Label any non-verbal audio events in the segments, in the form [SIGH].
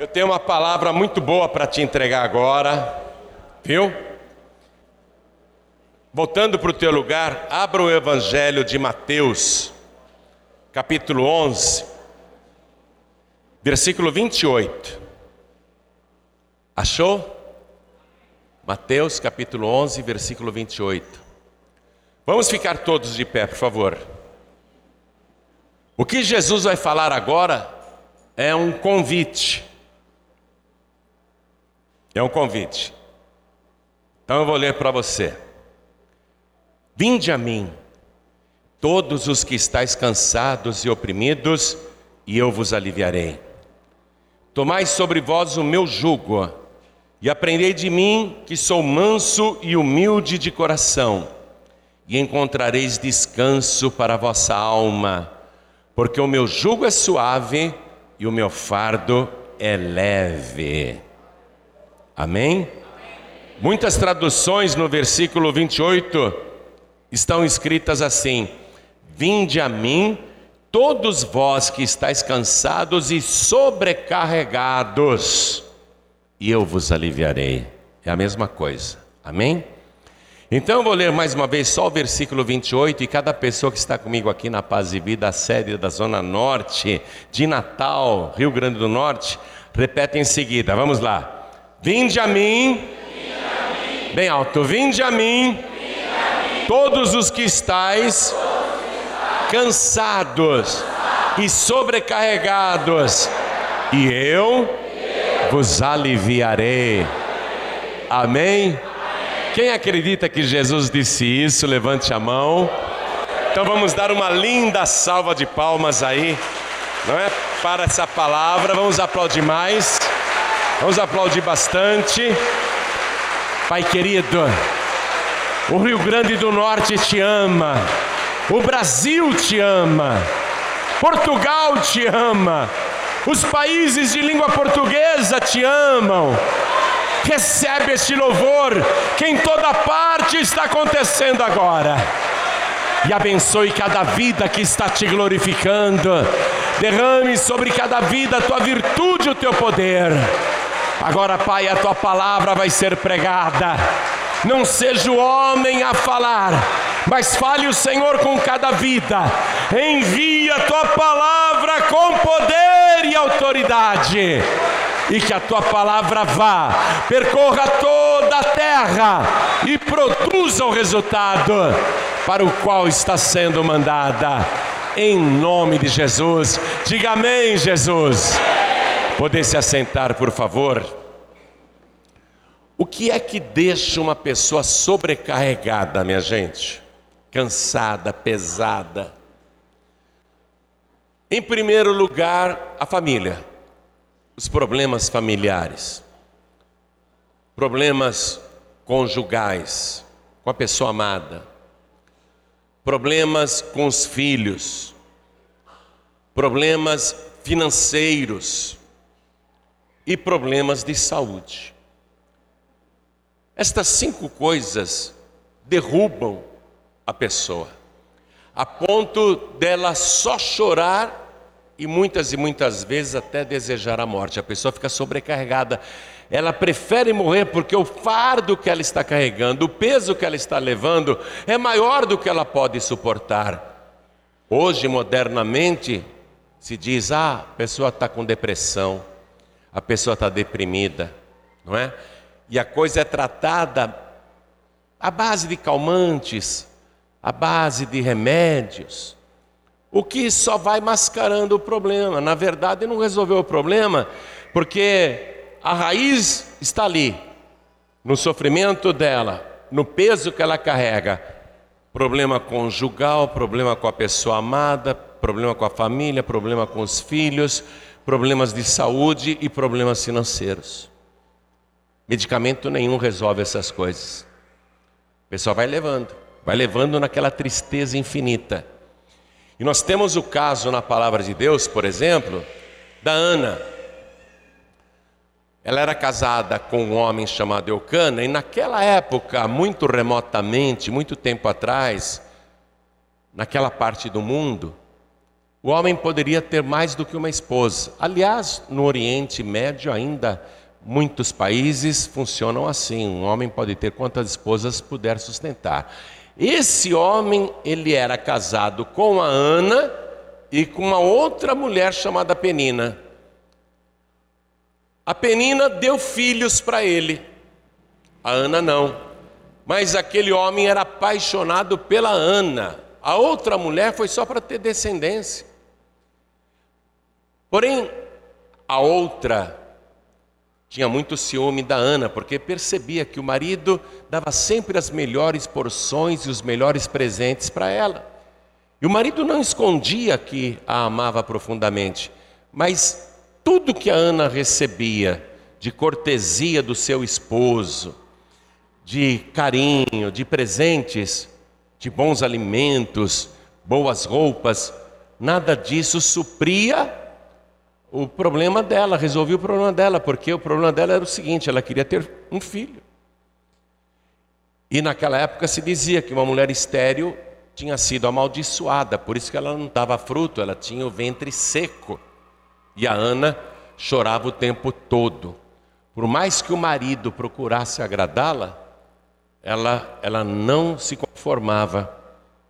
Eu tenho uma palavra muito boa para te entregar agora, viu? Voltando para o teu lugar, abra o Evangelho de Mateus, capítulo 11, versículo 28. Achou? Mateus, capítulo 11, versículo 28. Vamos ficar todos de pé, por favor. O que Jesus vai falar agora é um convite. É um convite. Então eu vou ler para você. Vinde a mim, todos os que estáis cansados e oprimidos, e eu vos aliviarei. Tomai sobre vós o meu jugo, e aprendei de mim, que sou manso e humilde de coração, e encontrareis descanso para a vossa alma, porque o meu jugo é suave e o meu fardo é leve. Amém? Muitas traduções no versículo 28 estão escritas assim: Vinde a mim, todos vós que estáis cansados e sobrecarregados, e eu vos aliviarei. É a mesma coisa. Amém? Então eu vou ler mais uma vez só o versículo 28 e cada pessoa que está comigo aqui na Paz e Vida, a sede da Zona Norte de Natal, Rio Grande do Norte, repete em seguida. Vamos lá. Vinde a mim, bem alto, vinde a mim, todos os que estáis cansados e sobrecarregados, e eu vos aliviarei. Amém? Quem acredita que Jesus disse isso, levante a mão. Então vamos dar uma linda salva de palmas aí, não é? Para essa palavra, vamos aplaudir mais. Vamos aplaudir bastante. Pai querido, o Rio Grande do Norte te ama, o Brasil te ama, Portugal te ama, os países de língua portuguesa te amam. Recebe este louvor que em toda parte está acontecendo agora. E abençoe cada vida que está te glorificando. Derrame sobre cada vida a tua virtude o teu poder. Agora, Pai, a tua palavra vai ser pregada. Não seja o homem a falar, mas fale o Senhor com cada vida. Envia a tua palavra com poder e autoridade. E que a tua palavra vá, percorra toda a terra e produza o resultado para o qual está sendo mandada. Em nome de Jesus. Diga amém, Jesus. Poder se assentar, por favor. O que é que deixa uma pessoa sobrecarregada, minha gente? Cansada, pesada. Em primeiro lugar, a família, os problemas familiares, problemas conjugais, com a pessoa amada, problemas com os filhos, problemas financeiros, e problemas de saúde. Estas cinco coisas derrubam a pessoa, a ponto dela só chorar e muitas e muitas vezes até desejar a morte. A pessoa fica sobrecarregada. Ela prefere morrer porque o fardo que ela está carregando, o peso que ela está levando, é maior do que ela pode suportar. Hoje, modernamente, se diz: ah, a pessoa está com depressão, a pessoa está deprimida, não é? E a coisa é tratada à base de calmantes, à base de remédios, o que só vai mascarando o problema. Na verdade, não resolveu o problema, porque a raiz está ali, no sofrimento dela, no peso que ela carrega. Problema conjugal, problema com a pessoa amada, problema com a família, problema com os filhos, problemas de saúde e problemas financeiros. Medicamento nenhum resolve essas coisas. O pessoal vai levando, vai levando naquela tristeza infinita. E nós temos o caso na palavra de Deus, por exemplo, da Ana. Ela era casada com um homem chamado Eucana, e naquela época, muito remotamente, muito tempo atrás, naquela parte do mundo, o homem poderia ter mais do que uma esposa. Aliás, no Oriente Médio ainda muitos países funcionam assim. Um homem pode ter quantas esposas puder sustentar. Esse homem, ele era casado com a Ana e com uma outra mulher chamada Penina. A Penina deu filhos para ele. A Ana não. Mas aquele homem era apaixonado pela Ana. A outra mulher foi só para ter descendência. Porém, a outra tinha muito ciúme da Ana, porque percebia que o marido dava sempre as melhores porções e os melhores presentes para ela. E o marido não escondia que a amava profundamente, mas tudo que a Ana recebia de cortesia do seu esposo, de carinho, de presentes, de bons alimentos, boas roupas, nada disso supria o problema dela, resolvia o problema dela, porque o problema dela era o seguinte: ela queria ter um filho. E naquela época se dizia que uma mulher estéril tinha sido amaldiçoada, por isso que ela não dava fruto, ela tinha o ventre seco. E a Ana chorava o tempo todo. Por mais que o marido procurasse agradá-la, ela, ela não se conformava,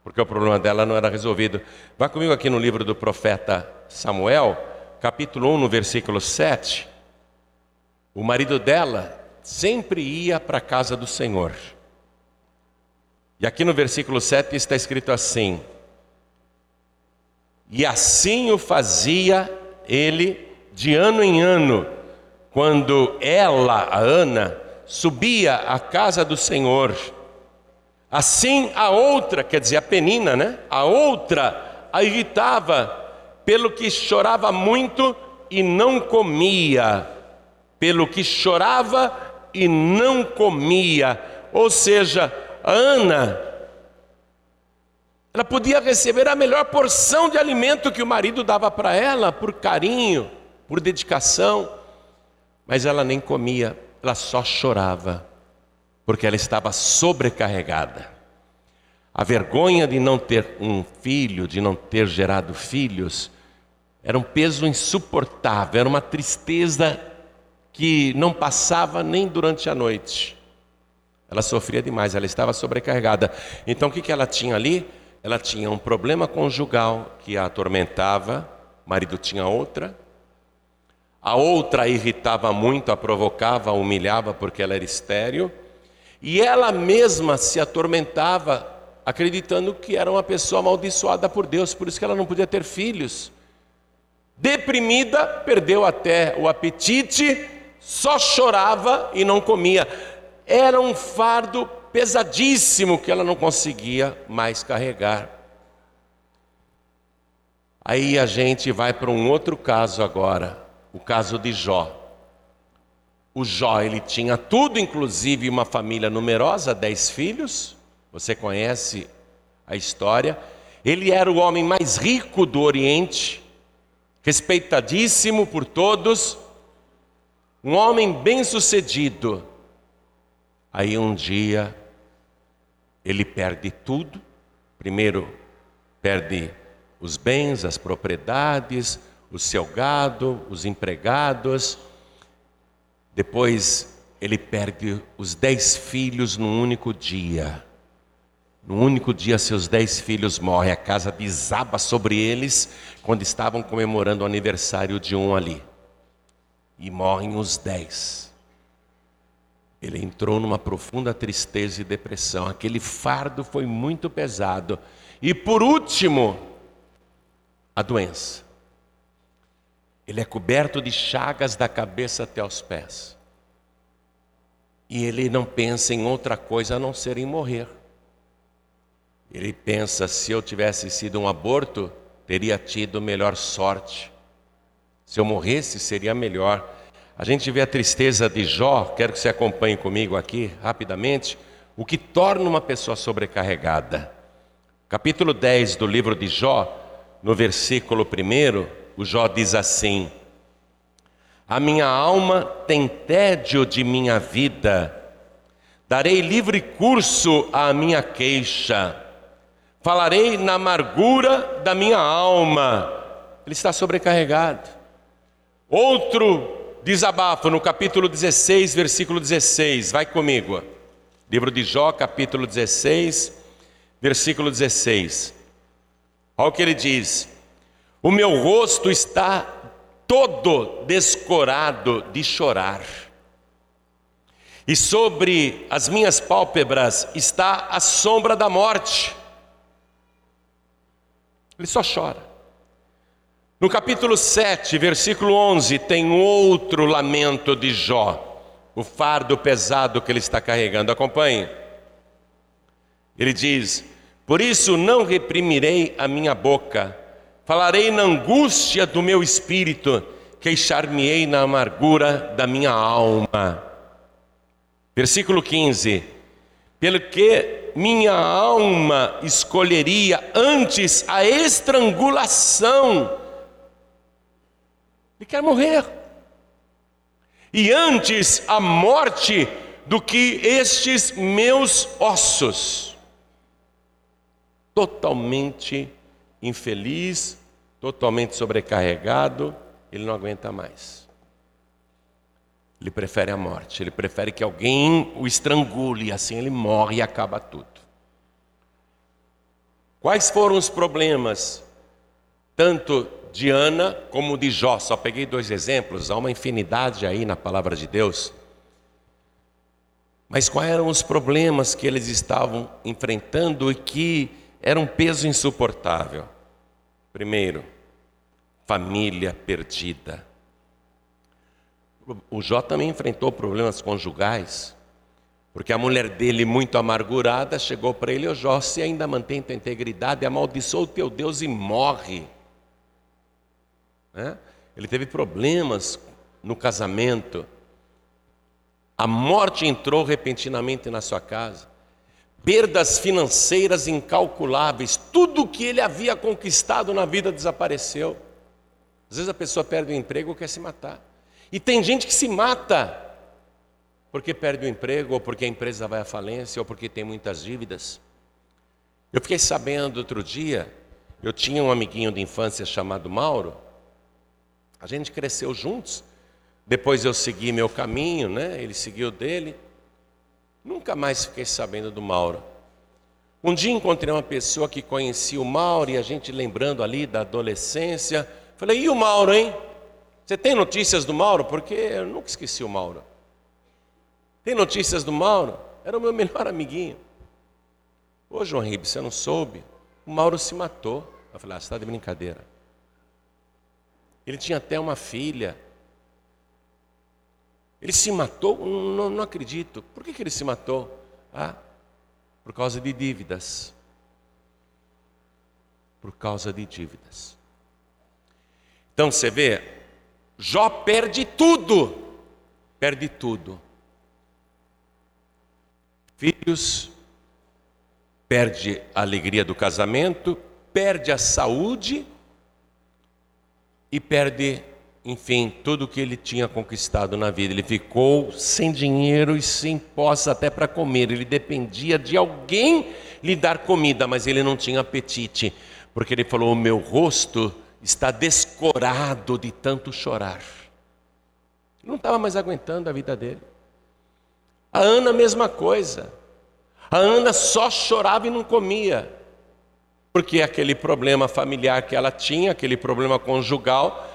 porque o problema dela não era resolvido. Vá comigo aqui no livro do profeta Samuel, capítulo 1, no versículo 7, o marido dela sempre ia para a casa do Senhor. E aqui no versículo 7 está escrito assim: E assim o fazia ele de ano em ano, quando ela, a Ana, subia à casa do Senhor. Assim a outra, quer dizer, a Penina, né? A outra a irritava pelo que chorava muito e não comia, pelo que chorava e não comia. Ou seja, Ana, ela podia receber a melhor porção de alimento que o marido dava para ela, por carinho, por dedicação, mas ela nem comia, ela só chorava, porque ela estava sobrecarregada. A vergonha de não ter um filho, de não ter gerado filhos, era um peso insuportável, era uma tristeza que não passava nem durante a noite. Ela sofria demais, ela estava sobrecarregada. Então o que, que ela tinha ali? Ela tinha um problema conjugal que a atormentava, o marido tinha outra. A outra a irritava muito, a provocava, a humilhava porque ela era estéril. E ela mesma se atormentava acreditando que era uma pessoa amaldiçoada por Deus, por isso que ela não podia ter filhos. Deprimida, perdeu até o apetite, só chorava e não comia. Era um fardo pesadíssimo que ela não conseguia mais carregar. Aí a gente vai para um outro caso agora, o caso de Jó. O Jó, ele tinha tudo, inclusive uma família numerosa, dez filhos, você conhece a história. Ele era o homem mais rico do Oriente, respeitadíssimo por todos, um homem bem-sucedido. Aí um dia ele perde tudo. Primeiro perde os bens, as propriedades, o seu gado, os empregados. Depois ele perde os dez filhos num único dia. No único dia, seus dez filhos morrem, a casa desaba sobre eles quando estavam comemorando o aniversário de um ali. E morrem os dez. Ele entrou numa profunda tristeza e depressão. Aquele fardo foi muito pesado. E por último, a doença. Ele é coberto de chagas da cabeça até os pés. E ele não pensa em outra coisa a não ser em morrer. Ele pensa: se eu tivesse sido um aborto, teria tido melhor sorte. Se eu morresse, seria melhor. A gente vê a tristeza de Jó, quero que você acompanhe comigo aqui rapidamente, o que torna uma pessoa sobrecarregada. Capítulo 10 do livro de Jó, no versículo 1, o Jó diz assim: A minha alma tem tédio de minha vida, darei livre curso à minha queixa Falarei na amargura da minha alma, Ele está sobrecarregado. Outro desabafo no capítulo 16, versículo 16. Vai comigo. Livro de Jó, capítulo 16, versículo 16. Olha o que ele diz: O meu rosto está todo descorado de chorar, e sobre as minhas pálpebras está a sombra da morte. Ele só chora. No capítulo 7, versículo 11, tem outro lamento de Jó, o fardo pesado que ele está carregando. Acompanhe. Ele diz: Por isso não reprimirei a minha boca, falarei na angústia do meu espírito, queixar-me-ei na amargura da minha alma. Versículo 15: Pelo que minha alma escolheria antes a estrangulação ele quer morrer. E antes a morte do que estes meus ossos. Totalmente infeliz, totalmente sobrecarregado, ele não aguenta mais. Ele prefere a morte, ele prefere que alguém o estrangule, assim ele morre e acaba tudo. Quais foram os problemas, tanto de Ana como de Jó. Só peguei dois exemplos, há uma infinidade aí na palavra de Deus. Mas quais eram os problemas que eles estavam enfrentando e que eram um peso insuportável? Primeiro, família perdida. O Jó também enfrentou problemas conjugais, porque a mulher dele, muito amargurada, chegou para ele: Ô Jó, se ainda mantém tua integridade, amaldiçoa o teu Deus e morre. Né? Ele teve problemas no casamento. A morte entrou repentinamente na sua casa. Perdas financeiras incalculáveis. Tudo que ele havia conquistado na vida desapareceu. Às vezes a pessoa perde o emprego ou quer se matar. E tem gente que se mata porque perde o emprego, ou porque a empresa vai à falência, ou porque tem muitas dívidas. Eu fiquei sabendo outro dia, eu tinha um amiguinho de infância chamado Mauro, a gente cresceu juntos. Depois eu segui meu caminho, né? Ele seguiu dele. Nunca mais fiquei sabendo do Mauro. Um dia encontrei uma pessoa que conhecia o Mauro e a gente lembrando ali da adolescência. Falei, e o Mauro, hein? Você tem notícias do Mauro? Porque eu nunca esqueci o Mauro. Tem notícias do Mauro? Era o meu melhor amiguinho. Ô João Ribe, você não soube? O Mauro se matou. Eu falei, ah, você está de brincadeira. Ele tinha até uma filha. Ele se matou? Não, não acredito. Por que, que ele se matou? Ah, por causa de dívidas. Por causa de dívidas. Então você vê, Jó perde tudo. Perde tudo. Filhos, perde a alegria do casamento, perde a saúde e perde, enfim, tudo que ele tinha conquistado na vida. Ele ficou sem dinheiro e sem posse até para comer. Ele dependia de alguém lhe dar comida, mas ele não tinha apetite, porque ele falou: O meu rosto está descorado de tanto chorar. Não estava mais aguentando a vida dele. A Ana, mesma coisa. A Ana só chorava e não comia porque aquele problema familiar que ela tinha, aquele problema conjugal,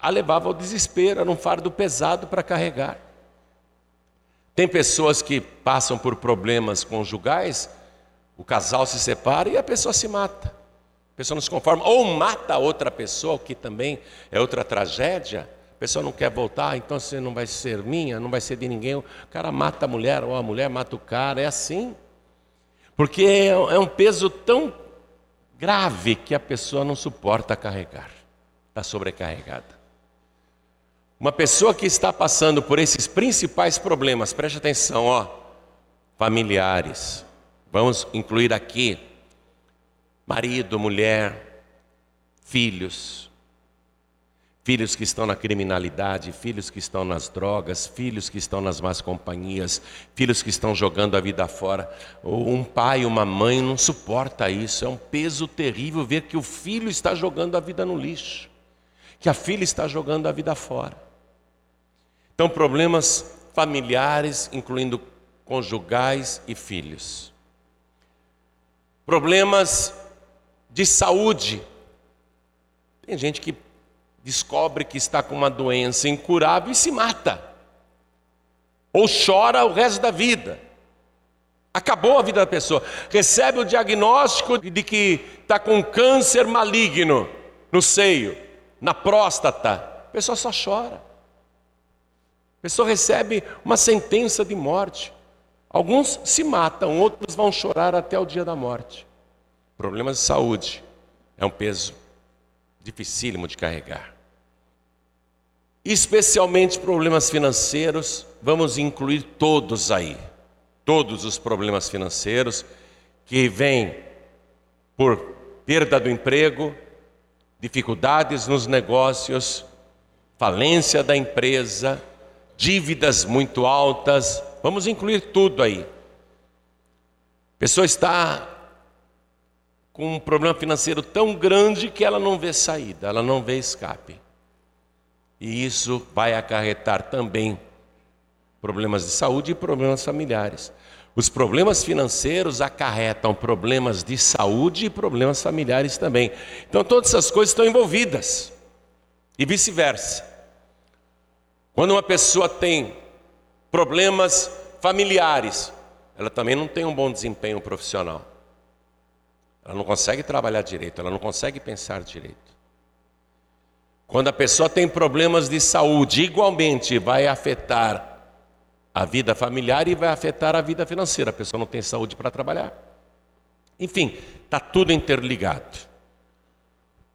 a levava ao desespero, era um fardo pesado para carregar. Tem pessoas que passam por problemas conjugais, o casal se separa e a pessoa se mata. A pessoa não se conforma, ou mata outra pessoa, que também é outra tragédia. A pessoa não quer voltar, então você não vai ser minha, não vai ser de ninguém. O cara mata a mulher, ou a mulher mata o cara, é assim. Porque é, é um peso tão grave que a pessoa não suporta carregar, está sobrecarregada. Uma pessoa que está passando por esses principais problemas, preste atenção, ó, familiares, vamos incluir aqui marido, mulher, filhos. Filhos que estão na criminalidade, filhos que estão nas drogas, filhos que estão nas más companhias, filhos que estão jogando a vida fora. Um pai, uma mãe não suporta isso. É um peso terrível ver que o filho está jogando a vida no lixo, que a filha está jogando a vida fora. Então, problemas familiares, incluindo conjugais e filhos. Problemas de saúde. Tem gente que descobre que está com uma doença incurável e se mata. Ou chora o resto da vida. Acabou a vida da pessoa. Recebe o diagnóstico de que está com câncer maligno no seio, na próstata. A pessoa só chora. A pessoa recebe uma sentença de morte. Alguns se matam, outros vão chorar até o dia da morte. Problemas de saúde é um peso dificílimo de carregar. Especialmente problemas financeiros, vamos incluir todos aí. Todos os problemas financeiros que vêm por perda do emprego, dificuldades nos negócios, falência da empresa, dívidas muito altas, vamos incluir tudo aí. A pessoa está com um problema financeiro tão grande que ela não vê saída, ela não vê escape. E isso vai acarretar também problemas de saúde e problemas familiares. Os problemas financeiros acarretam problemas de saúde e problemas familiares também. Então, todas essas coisas estão envolvidas. E vice-versa. Quando uma pessoa tem problemas familiares, ela também não tem um bom desempenho profissional. Ela não consegue trabalhar direito, ela não consegue pensar direito. Quando a pessoa tem problemas de saúde, igualmente vai afetar a vida familiar e vai afetar a vida financeira. A pessoa não tem saúde para trabalhar. Enfim, está tudo interligado.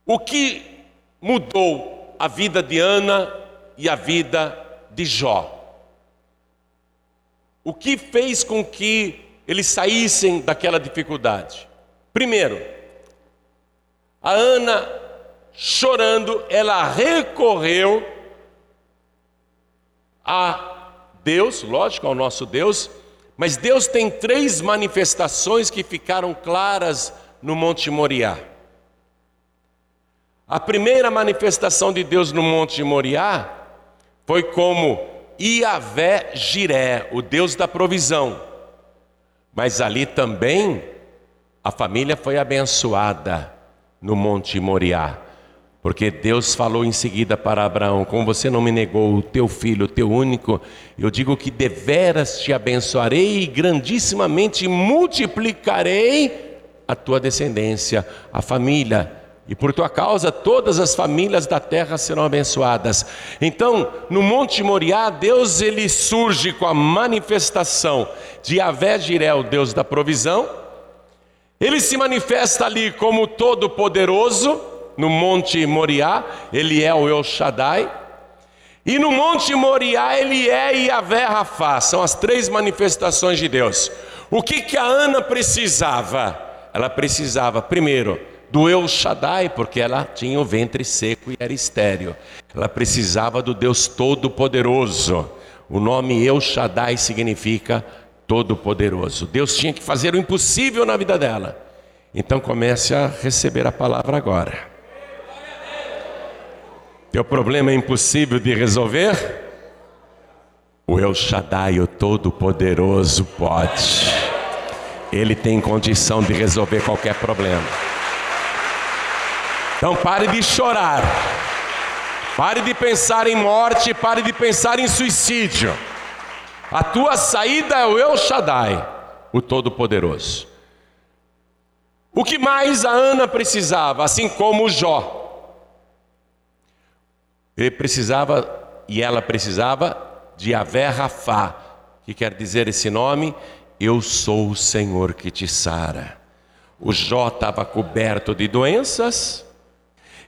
O que mudou a vida de Ana e a vida de Jó? O que fez com que eles saíssem daquela dificuldade? Primeiro, a Ana, chorando, ela recorreu a Deus, lógico, ao nosso Deus, mas Deus tem três manifestações que ficaram claras no Monte Moriá. A primeira manifestação de Deus no Monte Moriá foi como Iavé Jiré, o Deus da provisão. Mas ali também a família foi abençoada no Monte Moriá, porque Deus falou em seguida para Abraão: Como você não me negou o teu filho, o teu único, eu digo que deveras te abençoarei e grandissimamente multiplicarei a tua descendência, a família. E por tua causa todas as famílias da terra serão abençoadas. Então, no Monte Moriá, Deus ele surge com a manifestação de Avé Jiré, o Deus da provisão, ele se manifesta ali como todo-poderoso no Monte Moriá, ele é o El Shaddai. E no Monte Moriá ele é Yahvé Rafá, são as três manifestações de Deus. O que, que a Ana precisava? Ela precisava, primeiro, do El Shaddai, porque ela tinha o ventre seco e era estéreo. Ela precisava do Deus Todo-Poderoso. O nome El Shaddai significa Todo-Poderoso. Deus tinha que fazer o impossível na vida dela. Então comece a receber a palavra agora. Teu problema é impossível de resolver? O El Shaddai, o Todo-Poderoso, pode. Ele tem condição de resolver qualquer problema. Então pare de chorar. Pare de pensar em morte, pare de pensar em suicídio. A tua saída é o El Shaddai, o Todo-Poderoso. O que mais a Ana precisava, assim como o Jó? Ele precisava, e ela precisava, de Avé Rafá, que quer dizer esse nome, eu sou o Senhor que te sara. O Jó estava coberto de doenças,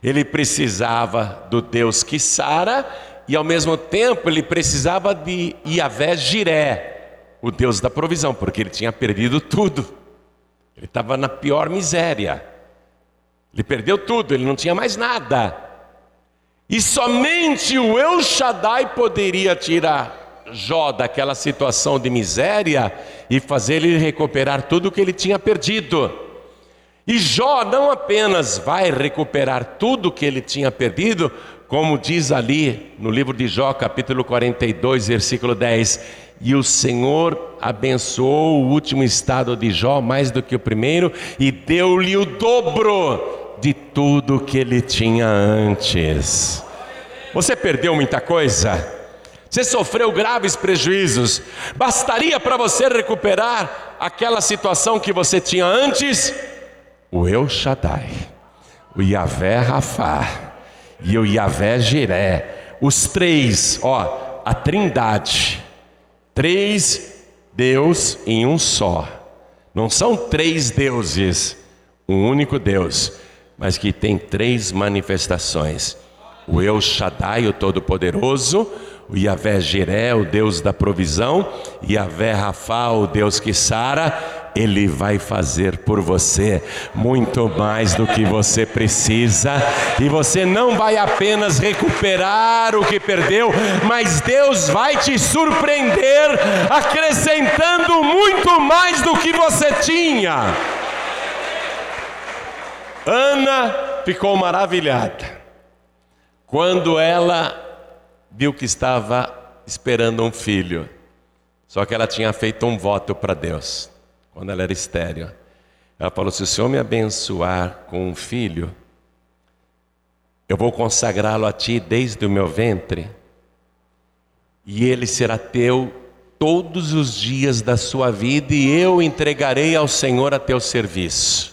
ele precisava do Deus que sara, e ao mesmo tempo ele precisava de Iavé Jiré, o Deus da provisão, porque ele tinha perdido tudo. Ele estava na pior miséria. Ele perdeu tudo, ele não tinha mais nada. E somente o El Shaddai poderia tirar Jó daquela situação de miséria e fazer ele recuperar tudo o que ele tinha perdido. E Jó não apenas vai recuperar tudo o que ele tinha perdido, como diz ali no livro de Jó, capítulo 42, versículo 10: E o Senhor abençoou o último estado de Jó mais do que o primeiro, e deu-lhe o dobro de tudo que ele tinha antes. Você perdeu muita coisa? Você sofreu graves prejuízos. Bastaria para você recuperar aquela situação que você tinha antes? O El Shaddai, o Yahvé Rafá e o Yahvé Jiré, os três, ó, a Trindade, três Deus em um só. Não são três deuses, um único Deus, mas que tem três manifestações: o El Shaddai, o Todo-Poderoso, o Yahvé Jiré, o Deus da provisão, e Yahvé Rafá, o Deus que sara, ele vai fazer por você muito mais do que você precisa, e você não vai apenas recuperar o que perdeu, mas Deus vai te surpreender, acrescentando muito mais do que você tinha. Ana ficou maravilhada quando ela viu que estava esperando um filho. Só que ela tinha feito um voto para Deus, quando ela era estéreo. Ela falou: Se o Senhor me abençoar com um filho, eu vou consagrá-lo a Ti desde o meu ventre, e ele será teu todos os dias da sua vida, e eu entregarei ao Senhor a teu serviço.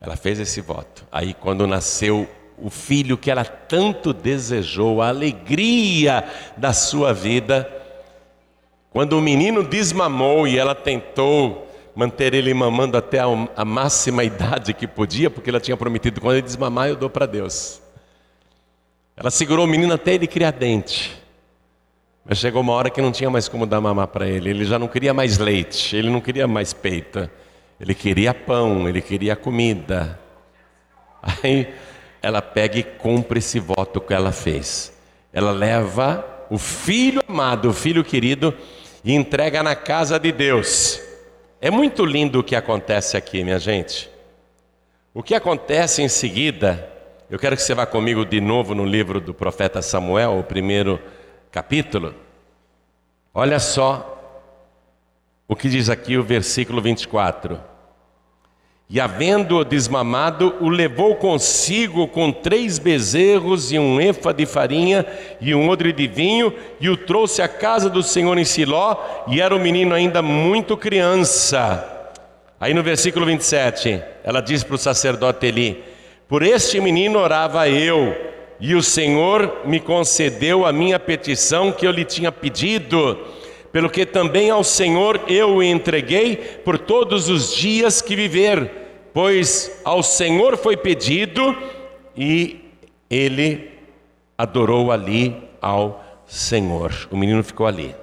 Ela fez esse voto. Aí, quando nasceu o filho que ela tanto desejou, a alegria da sua vida. Quando o menino desmamou e ela tentou manter ele mamando até a máxima idade que podia, porque ela tinha prometido: quando ele desmamar, eu dou para Deus. Ela segurou o menino até ele criar dente. Mas chegou uma hora que não tinha mais como dar mamar para ele. Ele já não queria mais leite, ele não queria mais peito. Ele queria pão, ele queria comida. Aí ela pega e cumpre esse voto que ela fez. Ela leva o filho amado, o filho querido, e entrega na casa de Deus. É muito lindo o que acontece aqui, minha gente. O que acontece em seguida, eu quero que você vá comigo de novo no livro do profeta Samuel, o primeiro capítulo. Olha só o que diz aqui o versículo 24. E havendo-o desmamado, o levou consigo com três bezerros e um efa de farinha e um odre de vinho, e o trouxe à casa do Senhor em Siló, e era o menino ainda muito criança. Aí no versículo 27, ela diz para o sacerdote Eli: Por este menino orava eu, e o Senhor me concedeu a minha petição que eu lhe tinha pedido pelo que também ao Senhor eu o entreguei por todos os dias que viver, pois ao Senhor foi pedido e ele adorou ali ao Senhor. O menino ficou ali.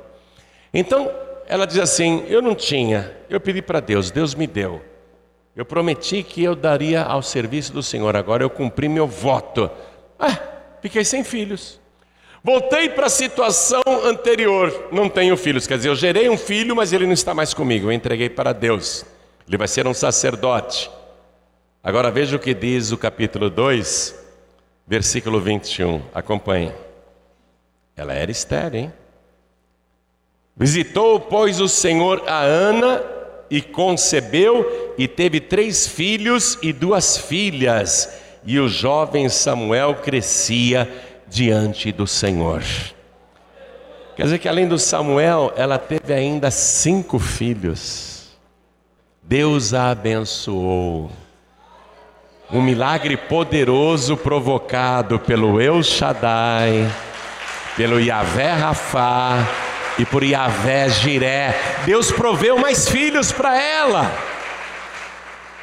Então ela diz assim: Eu não tinha, eu pedi para Deus, Deus me deu. Eu prometi que eu daria ao serviço do Senhor, agora eu cumpri meu voto. Ah, fiquei sem filhos. Voltei para a situação anterior, não tenho filhos, quer dizer, eu gerei um filho, mas ele não está mais comigo, eu entreguei para Deus. Ele vai ser um sacerdote. Agora veja o que diz o capítulo 2, versículo 21. Acompanhe. Ela era estéril, hein? Visitou, pois, o Senhor a Ana e concebeu e teve três filhos e duas filhas. E o jovem Samuel crescia diante do Senhor. Quer dizer que além do Samuel, ela teve ainda cinco filhos. Deus a abençoou. Um milagre poderoso provocado pelo El Shaddai, pelo Yahvé Rafá e por Yahvé Jiré. Deus proveu mais filhos para ela.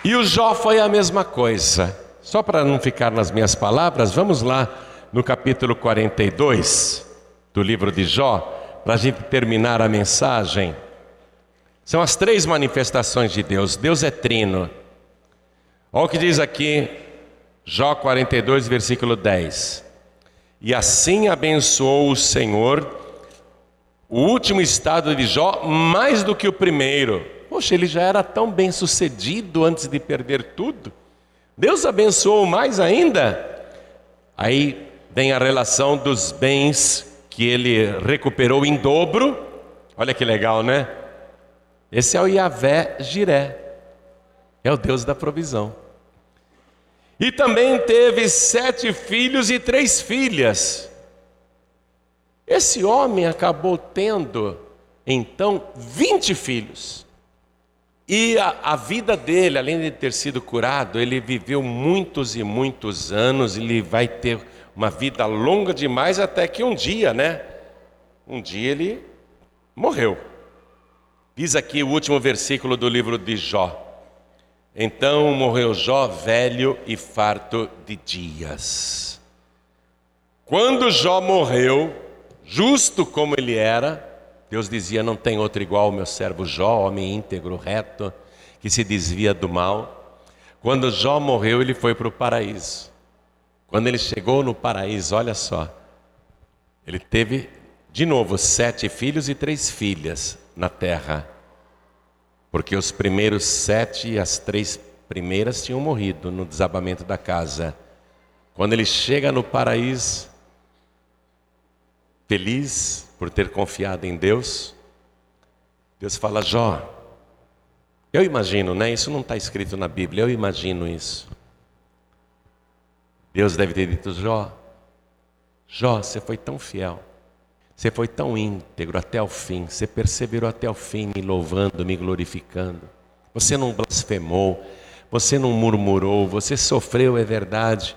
E o Jó foi a mesma coisa. Só para não ficar nas minhas palavras, vamos lá no capítulo 42 do livro de Jó, para a gente terminar a mensagem. São as três manifestações de Deus. Deus é trino. Olha o que diz aqui, Jó 42, versículo 10. E assim abençoou o Senhor o último estado de Jó mais do que o primeiro. Poxa, ele já era tão bem sucedido antes de perder tudo. Deus abençoou mais ainda. Aí vem a relação dos bens que ele recuperou em dobro. Olha que legal, né? Esse é o Yahvé Jiré, é o Deus da provisão. E também teve sete filhos e três filhas. Esse homem acabou tendo, então, 20 filhos. E a, a, vida dele, além de ter sido curado, ele viveu muitos e muitos anos, ele vai ter uma vida longa demais, até que um dia, né? Um dia ele morreu. Diz aqui o último versículo do livro de Jó. Então morreu Jó velho e farto de dias. Quando Jó morreu, justo como ele era, Deus dizia: Não tem outro igual ao meu servo Jó, homem íntegro, reto, que se desvia do mal. Quando Jó morreu, ele foi para o paraíso. Quando ele chegou no paraíso, olha só, ele teve de novo sete filhos e três filhas na terra, porque os primeiros sete e as três primeiras tinham morrido no desabamento da casa. Quando ele chega no paraíso, feliz por ter confiado em Deus, Deus fala: Jó, eu imagino, né? Isso não está escrito na Bíblia, eu imagino isso. Deus deve ter dito: Jó, Jó, você foi tão fiel, você foi tão íntegro até o fim, você perseverou até o fim, me louvando, me glorificando. Você não blasfemou, você não murmurou, você sofreu, é verdade,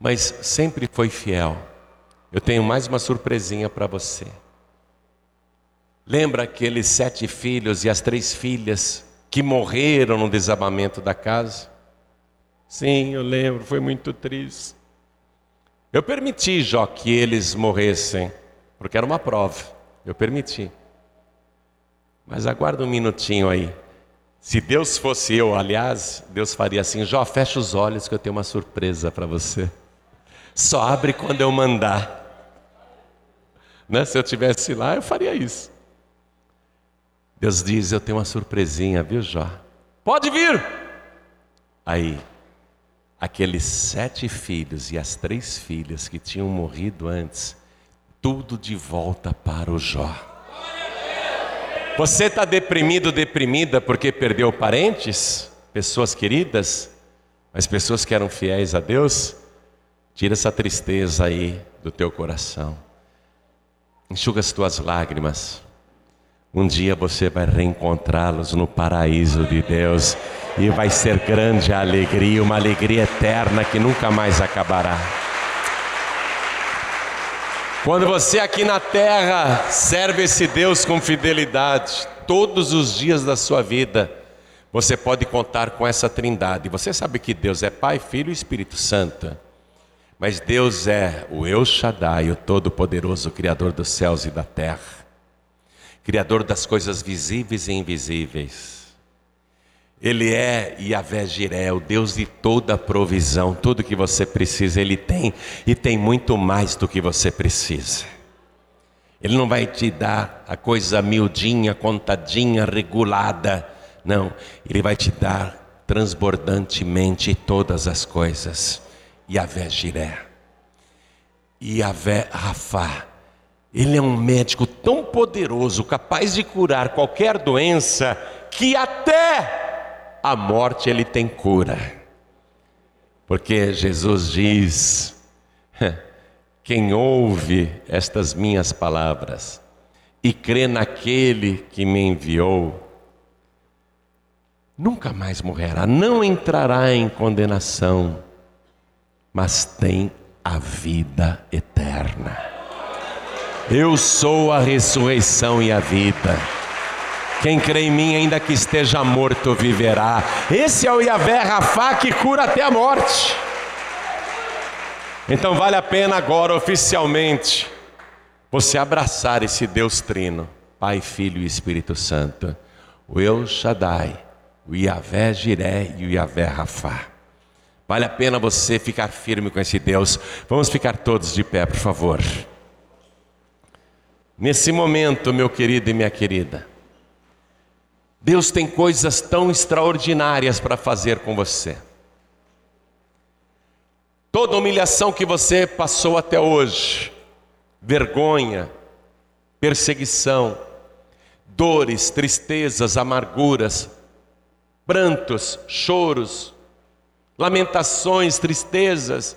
mas sempre foi fiel. Eu tenho mais uma surpresinha para você. Lembra aqueles sete filhos e as três filhas que morreram no desabamento da casa? Sim, eu lembro, foi muito triste. Eu permiti, Jó, que eles morressem, porque era uma prova. Eu permiti. Mas aguarda um minutinho aí. Se Deus fosse eu, aliás, Deus faria assim: Jó, fecha os olhos que eu tenho uma surpresa para você. Só abre quando eu mandar. Né? Se eu tivesse lá, eu faria isso. Deus diz: Eu tenho uma surpresinha, viu, Jó? Pode vir! Aí, aqueles sete filhos e as três filhas que tinham morrido antes, tudo de volta para o Jó. Você está deprimido, deprimida porque perdeu parentes, pessoas queridas, mas pessoas que eram fiéis a Deus? Tira essa tristeza aí do teu coração. Enxuga as tuas lágrimas. Um dia você vai reencontrá-los no paraíso de Deus e vai ser grande a alegria, uma alegria eterna que nunca mais acabará. Quando você aqui na terra serve esse Deus com fidelidade, todos os dias da sua vida, você pode contar com essa trindade. Você sabe que Deus é Pai, Filho e Espírito Santo. Mas Deus é o El Shaddai, o Todo-Poderoso, Criador dos céus e da terra, Criador das coisas visíveis e invisíveis. Ele é Yahvé Jiré, o Deus de toda provisão, tudo que você precisa, Ele tem e tem muito mais do que você precisa. Ele não vai te dar a coisa miudinha, contadinha, regulada, não, Ele vai te dar transbordantemente todas as coisas. Yahvé Jiré. Yahvé Rafá. Ele é um médico tão poderoso, capaz de curar qualquer doença, que até a morte ele tem cura. Porque Jesus diz: [LAUGHS] quem ouve estas minhas palavras e crê naquele que me enviou, nunca mais morrerá, não entrará em condenação mas tem a vida eterna. Eu sou a ressurreição e a vida. Quem crê em mim, ainda que esteja morto, viverá. Esse é o Yahvé Rafá que cura até a morte. Então vale a pena agora, oficialmente, você abraçar esse Deus Trino, Pai, Filho e Espírito Santo, o El Shaddai, o Yahvé Jiré e o Yahvé Rafá. Vale a pena você ficar firme com esse Deus. Vamos ficar todos de pé, por favor. Nesse momento, meu querido e minha querida, Deus tem coisas tão extraordinárias para fazer com você. Toda humilhação que você passou até hoje, vergonha, perseguição, dores, tristezas, amarguras, prantos, choros, lamentações, tristezas,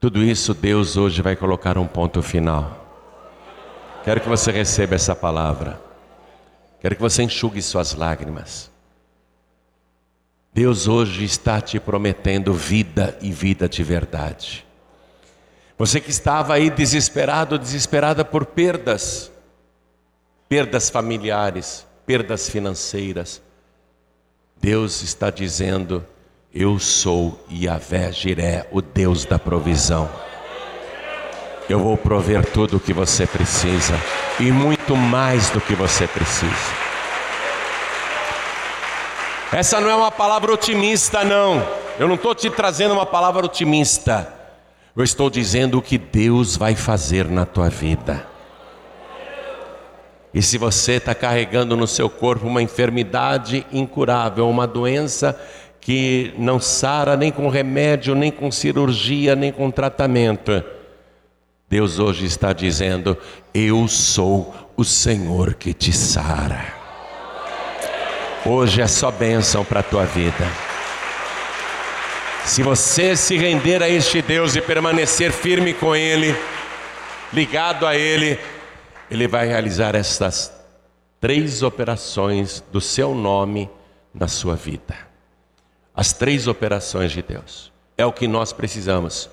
tudo isso Deus hoje vai colocar um ponto final. Quero que você receba essa palavra. Quero que você enxugue suas lágrimas. Deus hoje está te prometendo vida e vida de verdade. Você que estava aí desesperado, desesperada por perdas, perdas familiares, perdas financeiras, Deus está dizendo: Eu sou Yahvé Jiré, o Deus da provisão. Eu vou prover tudo o que você precisa e muito mais do que você precisa. Essa não é uma palavra otimista, não. Eu não estou te trazendo uma palavra otimista. Eu estou dizendo o que Deus vai fazer na tua vida. E se você está carregando no seu corpo uma enfermidade incurável, uma doença que não sara nem com remédio, nem com cirurgia, nem com tratamento, Deus hoje está dizendo: Eu sou o Senhor que te sara. Hoje é só bênção para a tua vida. Se você se render a este Deus e permanecer firme com Ele, ligado a Ele, Ele vai realizar estas três operações do seu nome na sua vida. As três operações de Deus. É o que nós precisamos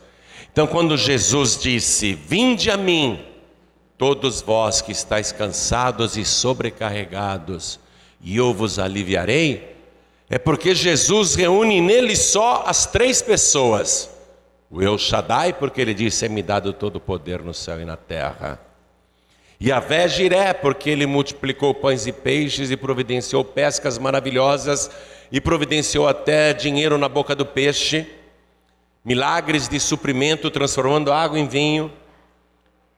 então, quando Jesus disse: Vinde a mim, todos vós que estáis cansados e sobrecarregados, e eu vos aliviarei, é porque Jesus reúne nele só as três pessoas. O El Shaddai, porque ele disse: É-me dado todo o poder no céu e na terra. E a Jiré, porque ele multiplicou pães e peixes e providenciou pescas maravilhosas e providenciou até dinheiro na boca do peixe milagres de suprimento, transformando água em vinho.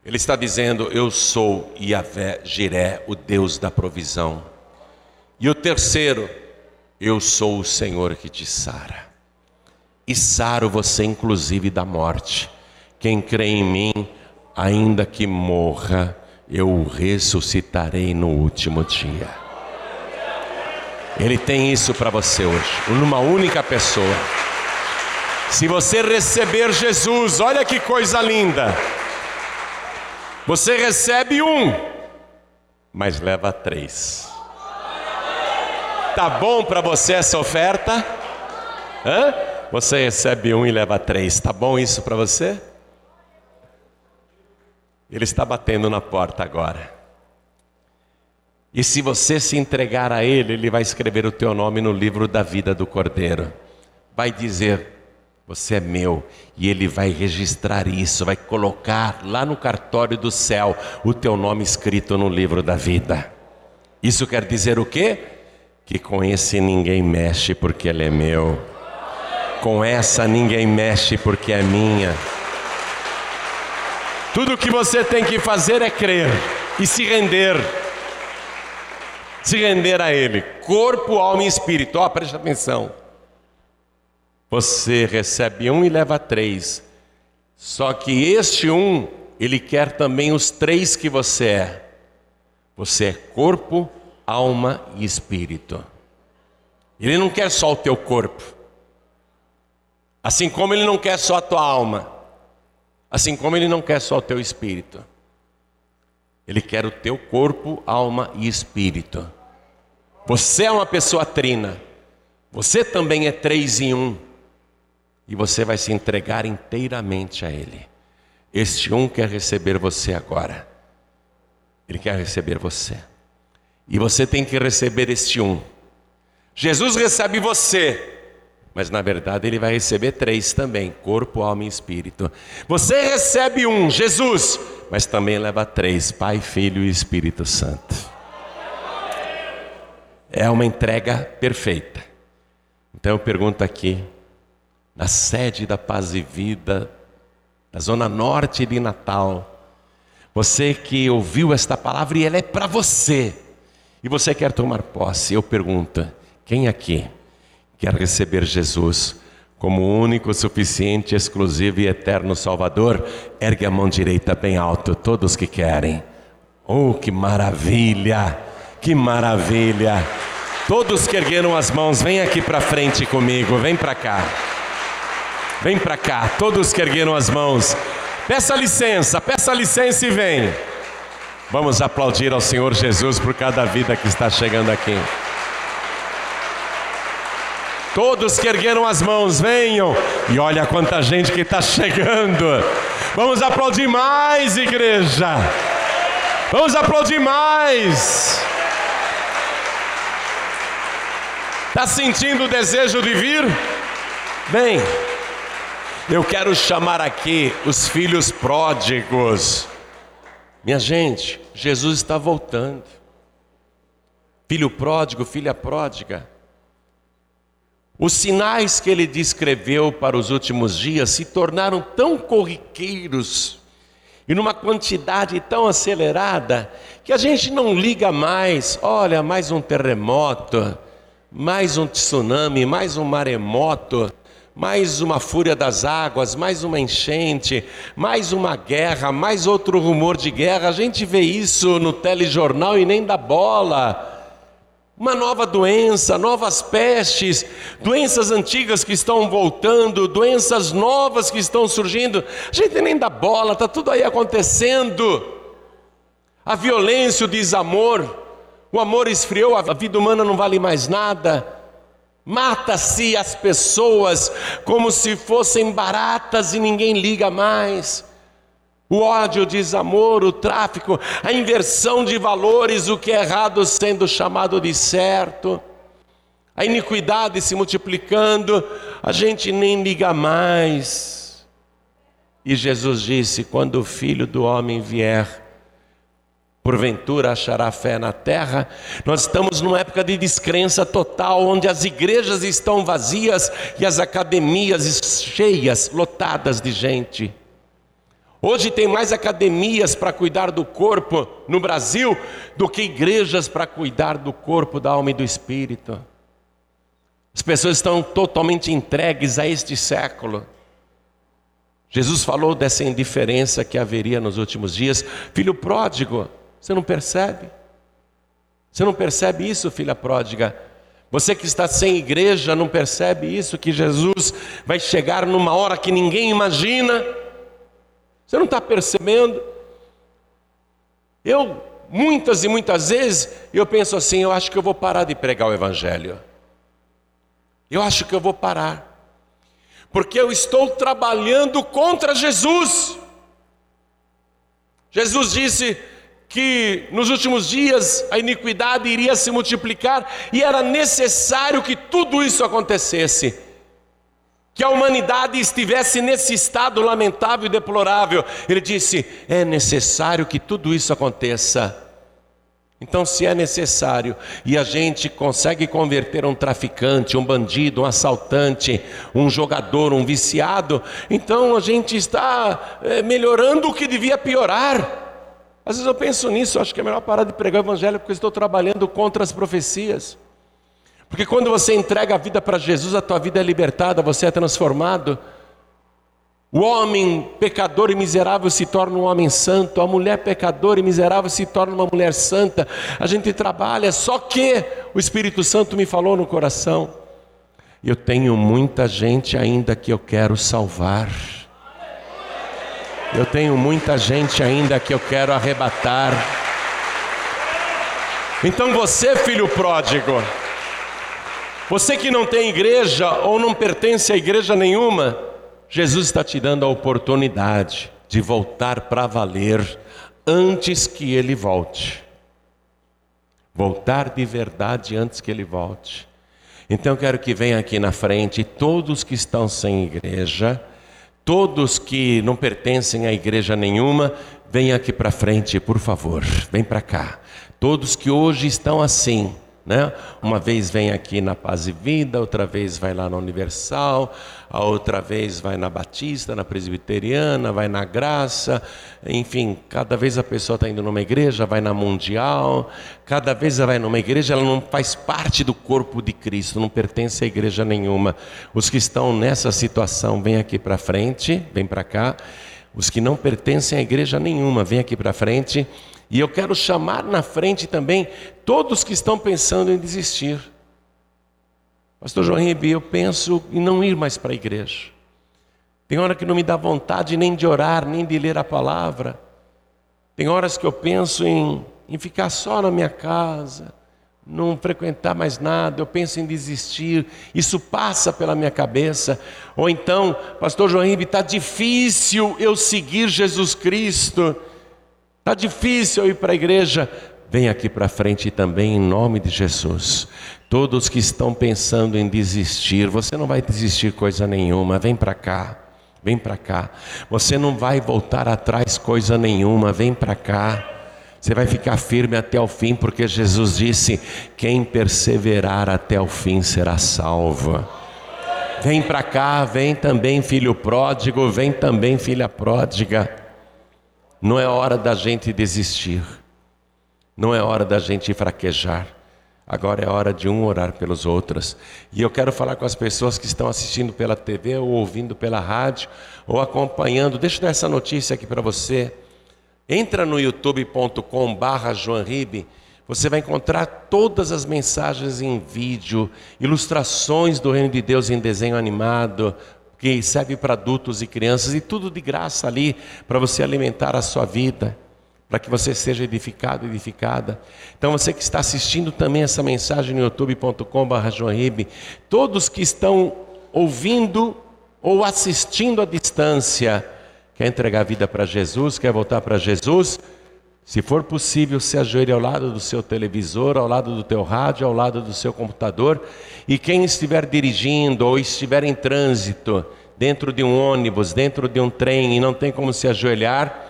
Ele está dizendo: Eu sou Yahvé Jiré, o Deus da provisão. E o terceiro, eu sou o Senhor que te sara. E saro você, inclusive, da morte. Quem crê em mim, ainda que morra, eu o ressuscitarei no último dia. Ele tem isso para você hoje, numa única pessoa. Se você receber Jesus, olha que coisa linda. Você recebe um, mas leva três. Tá bom para você essa oferta? Hã? Você recebe um e leva três. Tá bom isso para você? Ele está batendo na porta agora. E se você se entregar a Ele, Ele vai escrever o teu nome no livro da vida do Cordeiro. Vai dizer: você é meu. E ele vai registrar isso, vai colocar lá no cartório do céu o teu nome escrito no livro da vida. Isso quer dizer o quê? Que com esse ninguém mexe porque ele é meu. Com essa ninguém mexe porque é minha. Tudo que você tem que fazer é crer e se render. Se render a Ele, corpo, alma e espírito. Ó, oh, preste atenção. Você recebe um e leva três. Só que este um, ele quer também os três que você é. Você é corpo, alma e espírito. Ele não quer só o teu corpo. Assim como ele não quer só a tua alma. Assim como ele não quer só o teu espírito. Ele quer o teu corpo, alma e espírito. Você é uma pessoa trina. Você também é três em um e você vai se entregar inteiramente a Ele. Este um quer receber você agora. Ele quer receber você. E você tem que receber este um. Jesus recebe você, mas na verdade ele vai receber três também: corpo, alma e espírito. Você recebe um, Jesus, mas também leva três: Pai, Filho e Espírito Santo. É uma entrega perfeita. Então eu pergunto aqui: na sede da Paz e Vida, na zona norte de Natal. Você que ouviu esta palavra e ela é para você, e você quer tomar posse, eu pergunto: quem aqui quer receber Jesus como único, suficiente, exclusivo e eterno Salvador? Ergue a mão direita bem alto, todos que querem. Oh, que maravilha! Que maravilha! Todos que ergueram as mãos, vem aqui para frente comigo, vem para cá. Vem para cá, todos que ergueram as mãos. Peça licença, peça licença e vem. Vamos aplaudir ao Senhor Jesus por cada vida que está chegando aqui. Todos que ergueram as mãos, venham. E olha quanta gente que está chegando. Vamos aplaudir mais, igreja. Vamos aplaudir mais. Está sentindo o desejo de vir? Vem. Eu quero chamar aqui os filhos pródigos. Minha gente, Jesus está voltando. Filho pródigo, filha pródiga. Os sinais que ele descreveu para os últimos dias se tornaram tão corriqueiros e numa quantidade tão acelerada que a gente não liga mais. Olha, mais um terremoto mais um tsunami, mais um maremoto, mais uma fúria das águas, mais uma enchente, mais uma guerra, mais outro rumor de guerra. A gente vê isso no telejornal e nem dá bola. Uma nova doença, novas pestes, doenças antigas que estão voltando, doenças novas que estão surgindo. A gente nem dá bola, está tudo aí acontecendo. A violência, o desamor. O amor esfriou, a vida humana não vale mais nada. Mata-se as pessoas como se fossem baratas e ninguém liga mais. O ódio, o desamor, o tráfico, a inversão de valores, o que é errado sendo chamado de certo, a iniquidade se multiplicando, a gente nem liga mais. E Jesus disse: quando o filho do homem vier, porventura achará fé na terra. Nós estamos numa época de descrença total, onde as igrejas estão vazias e as academias cheias, lotadas de gente. Hoje tem mais academias para cuidar do corpo no Brasil do que igrejas para cuidar do corpo, da alma e do espírito. As pessoas estão totalmente entregues a este século. Jesus falou dessa indiferença que haveria nos últimos dias. Filho pródigo, você não percebe? Você não percebe isso, filha pródiga? Você que está sem igreja não percebe isso, que Jesus vai chegar numa hora que ninguém imagina? Você não está percebendo? Eu, muitas e muitas vezes, eu penso assim: eu acho que eu vou parar de pregar o Evangelho. Eu acho que eu vou parar. Porque eu estou trabalhando contra Jesus. Jesus disse: que nos últimos dias a iniquidade iria se multiplicar e era necessário que tudo isso acontecesse. Que a humanidade estivesse nesse estado lamentável e deplorável. Ele disse: é necessário que tudo isso aconteça. Então, se é necessário e a gente consegue converter um traficante, um bandido, um assaltante, um jogador, um viciado, então a gente está é, melhorando o que devia piorar. Às vezes eu penso nisso, acho que é melhor parar de pregar o evangelho porque eu estou trabalhando contra as profecias. Porque quando você entrega a vida para Jesus, a tua vida é libertada, você é transformado. O homem pecador e miserável se torna um homem santo, a mulher pecadora e miserável se torna uma mulher santa. A gente trabalha, só que o Espírito Santo me falou no coração. Eu tenho muita gente ainda que eu quero salvar. Eu tenho muita gente ainda que eu quero arrebatar. Então você, filho pródigo, você que não tem igreja ou não pertence a igreja nenhuma, Jesus está te dando a oportunidade de voltar para valer antes que ele volte. Voltar de verdade antes que ele volte. Então eu quero que venha aqui na frente todos que estão sem igreja Todos que não pertencem a igreja nenhuma, venham aqui para frente, por favor. Vem para cá. Todos que hoje estão assim, Né? Uma vez vem aqui na Paz e Vida, outra vez vai lá na Universal, a outra vez vai na Batista, na Presbiteriana, vai na Graça, enfim, cada vez a pessoa está indo numa igreja, vai na Mundial, cada vez ela vai numa igreja, ela não faz parte do corpo de Cristo, não pertence a igreja nenhuma. Os que estão nessa situação, vêm aqui para frente, vem para cá. Os que não pertencem a igreja nenhuma, vem aqui para frente. E eu quero chamar na frente também todos que estão pensando em desistir. Pastor João Ribeiro, eu penso em não ir mais para a igreja. Tem hora que não me dá vontade nem de orar, nem de ler a palavra. Tem horas que eu penso em, em ficar só na minha casa, não frequentar mais nada, eu penso em desistir, isso passa pela minha cabeça. Ou então, Pastor João Ribeiro, está difícil eu seguir Jesus Cristo. Está difícil eu ir para a igreja. Vem aqui para frente também em nome de Jesus. Todos que estão pensando em desistir, você não vai desistir coisa nenhuma. Vem para cá. Vem para cá. Você não vai voltar atrás coisa nenhuma. Vem para cá. Você vai ficar firme até o fim, porque Jesus disse: quem perseverar até o fim será salvo. Vem para cá, vem também filho pródigo, vem também filha pródiga. Não é hora da gente desistir, não é hora da gente fraquejar. Agora é hora de um orar pelos outros. E eu quero falar com as pessoas que estão assistindo pela TV ou ouvindo pela rádio ou acompanhando. Deixa eu dar essa notícia aqui para você. Entra no youtube.com/barra Você vai encontrar todas as mensagens em vídeo, ilustrações do reino de Deus em desenho animado, que serve para adultos e crianças, e tudo de graça ali para você alimentar a sua vida, para que você seja edificado, edificada. Então você que está assistindo também essa mensagem no youtube.com.br, todos que estão ouvindo ou assistindo à distância, quer entregar a vida para Jesus, quer voltar para Jesus, se for possível, se ajoelhe ao lado do seu televisor, ao lado do teu rádio, ao lado do seu computador. E quem estiver dirigindo ou estiver em trânsito, dentro de um ônibus, dentro de um trem e não tem como se ajoelhar,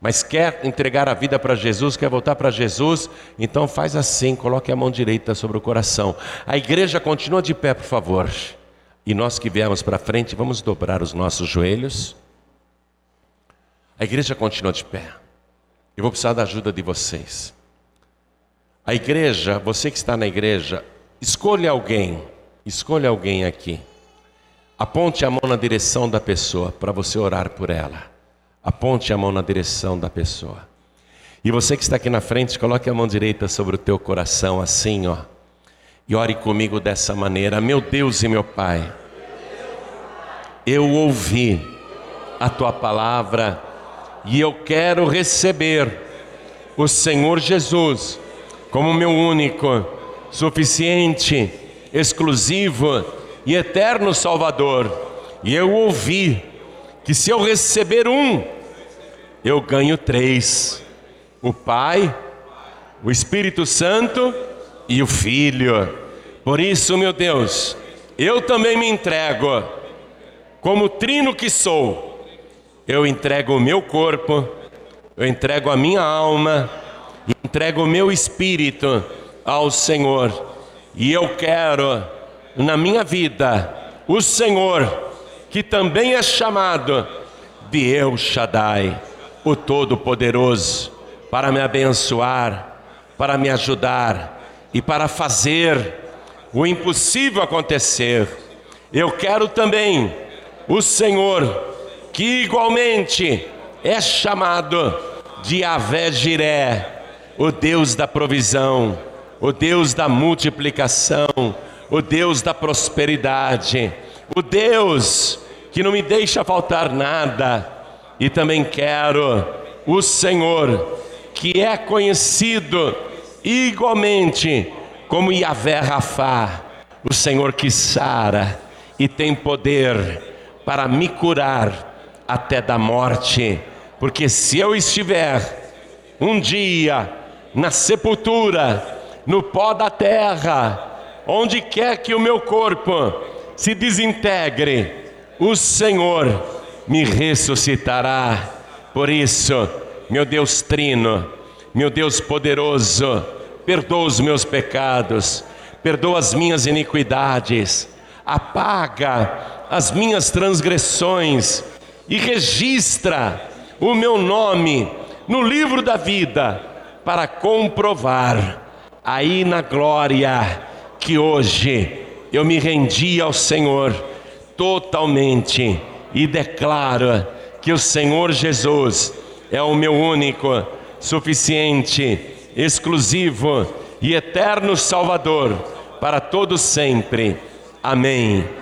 mas quer entregar a vida para Jesus, quer voltar para Jesus, então faz assim, coloque a mão direita sobre o coração. A igreja continua de pé, por favor. E nós que viemos para frente, vamos dobrar os nossos joelhos. A igreja continua de pé. Eu vou precisar da ajuda de vocês. A igreja, você que está na igreja, escolha alguém, escolha alguém aqui. Aponte a mão na direção da pessoa para você orar por ela. Aponte a mão na direção da pessoa. E você que está aqui na frente, coloque a mão direita sobre o teu coração, assim, ó. E ore comigo dessa maneira: Meu Deus e meu Pai, eu ouvi a tua palavra e eu quero receber o Senhor Jesus como meu único, suficiente, exclusivo e eterno Salvador. E eu ouvi que se eu receber um, eu ganho três: o Pai, o Espírito Santo e o Filho. Por isso, meu Deus, eu também me entrego, como trino que sou eu entrego o meu corpo, eu entrego a minha alma, entrego o meu espírito ao Senhor. E eu quero na minha vida o Senhor, que também é chamado de El Shaddai, o Todo-Poderoso, para me abençoar, para me ajudar e para fazer o impossível acontecer. Eu quero também o Senhor que igualmente é chamado de Avé Jiré, o Deus da provisão, o Deus da multiplicação, o Deus da prosperidade, o Deus que não me deixa faltar nada, e também quero o Senhor, que é conhecido igualmente como Yahvé Rafá, o Senhor que sara e tem poder para me curar até da morte, porque se eu estiver um dia na sepultura, no pó da terra, onde quer que o meu corpo se desintegre, o Senhor me ressuscitará. Por isso, meu Deus trino, meu Deus poderoso, perdoa os meus pecados, perdoa as minhas iniquidades, apaga as minhas transgressões e registra o meu nome no livro da vida para comprovar aí na glória que hoje eu me rendi ao Senhor totalmente e declaro que o Senhor Jesus é o meu único, suficiente, exclusivo e eterno Salvador para todos sempre. Amém.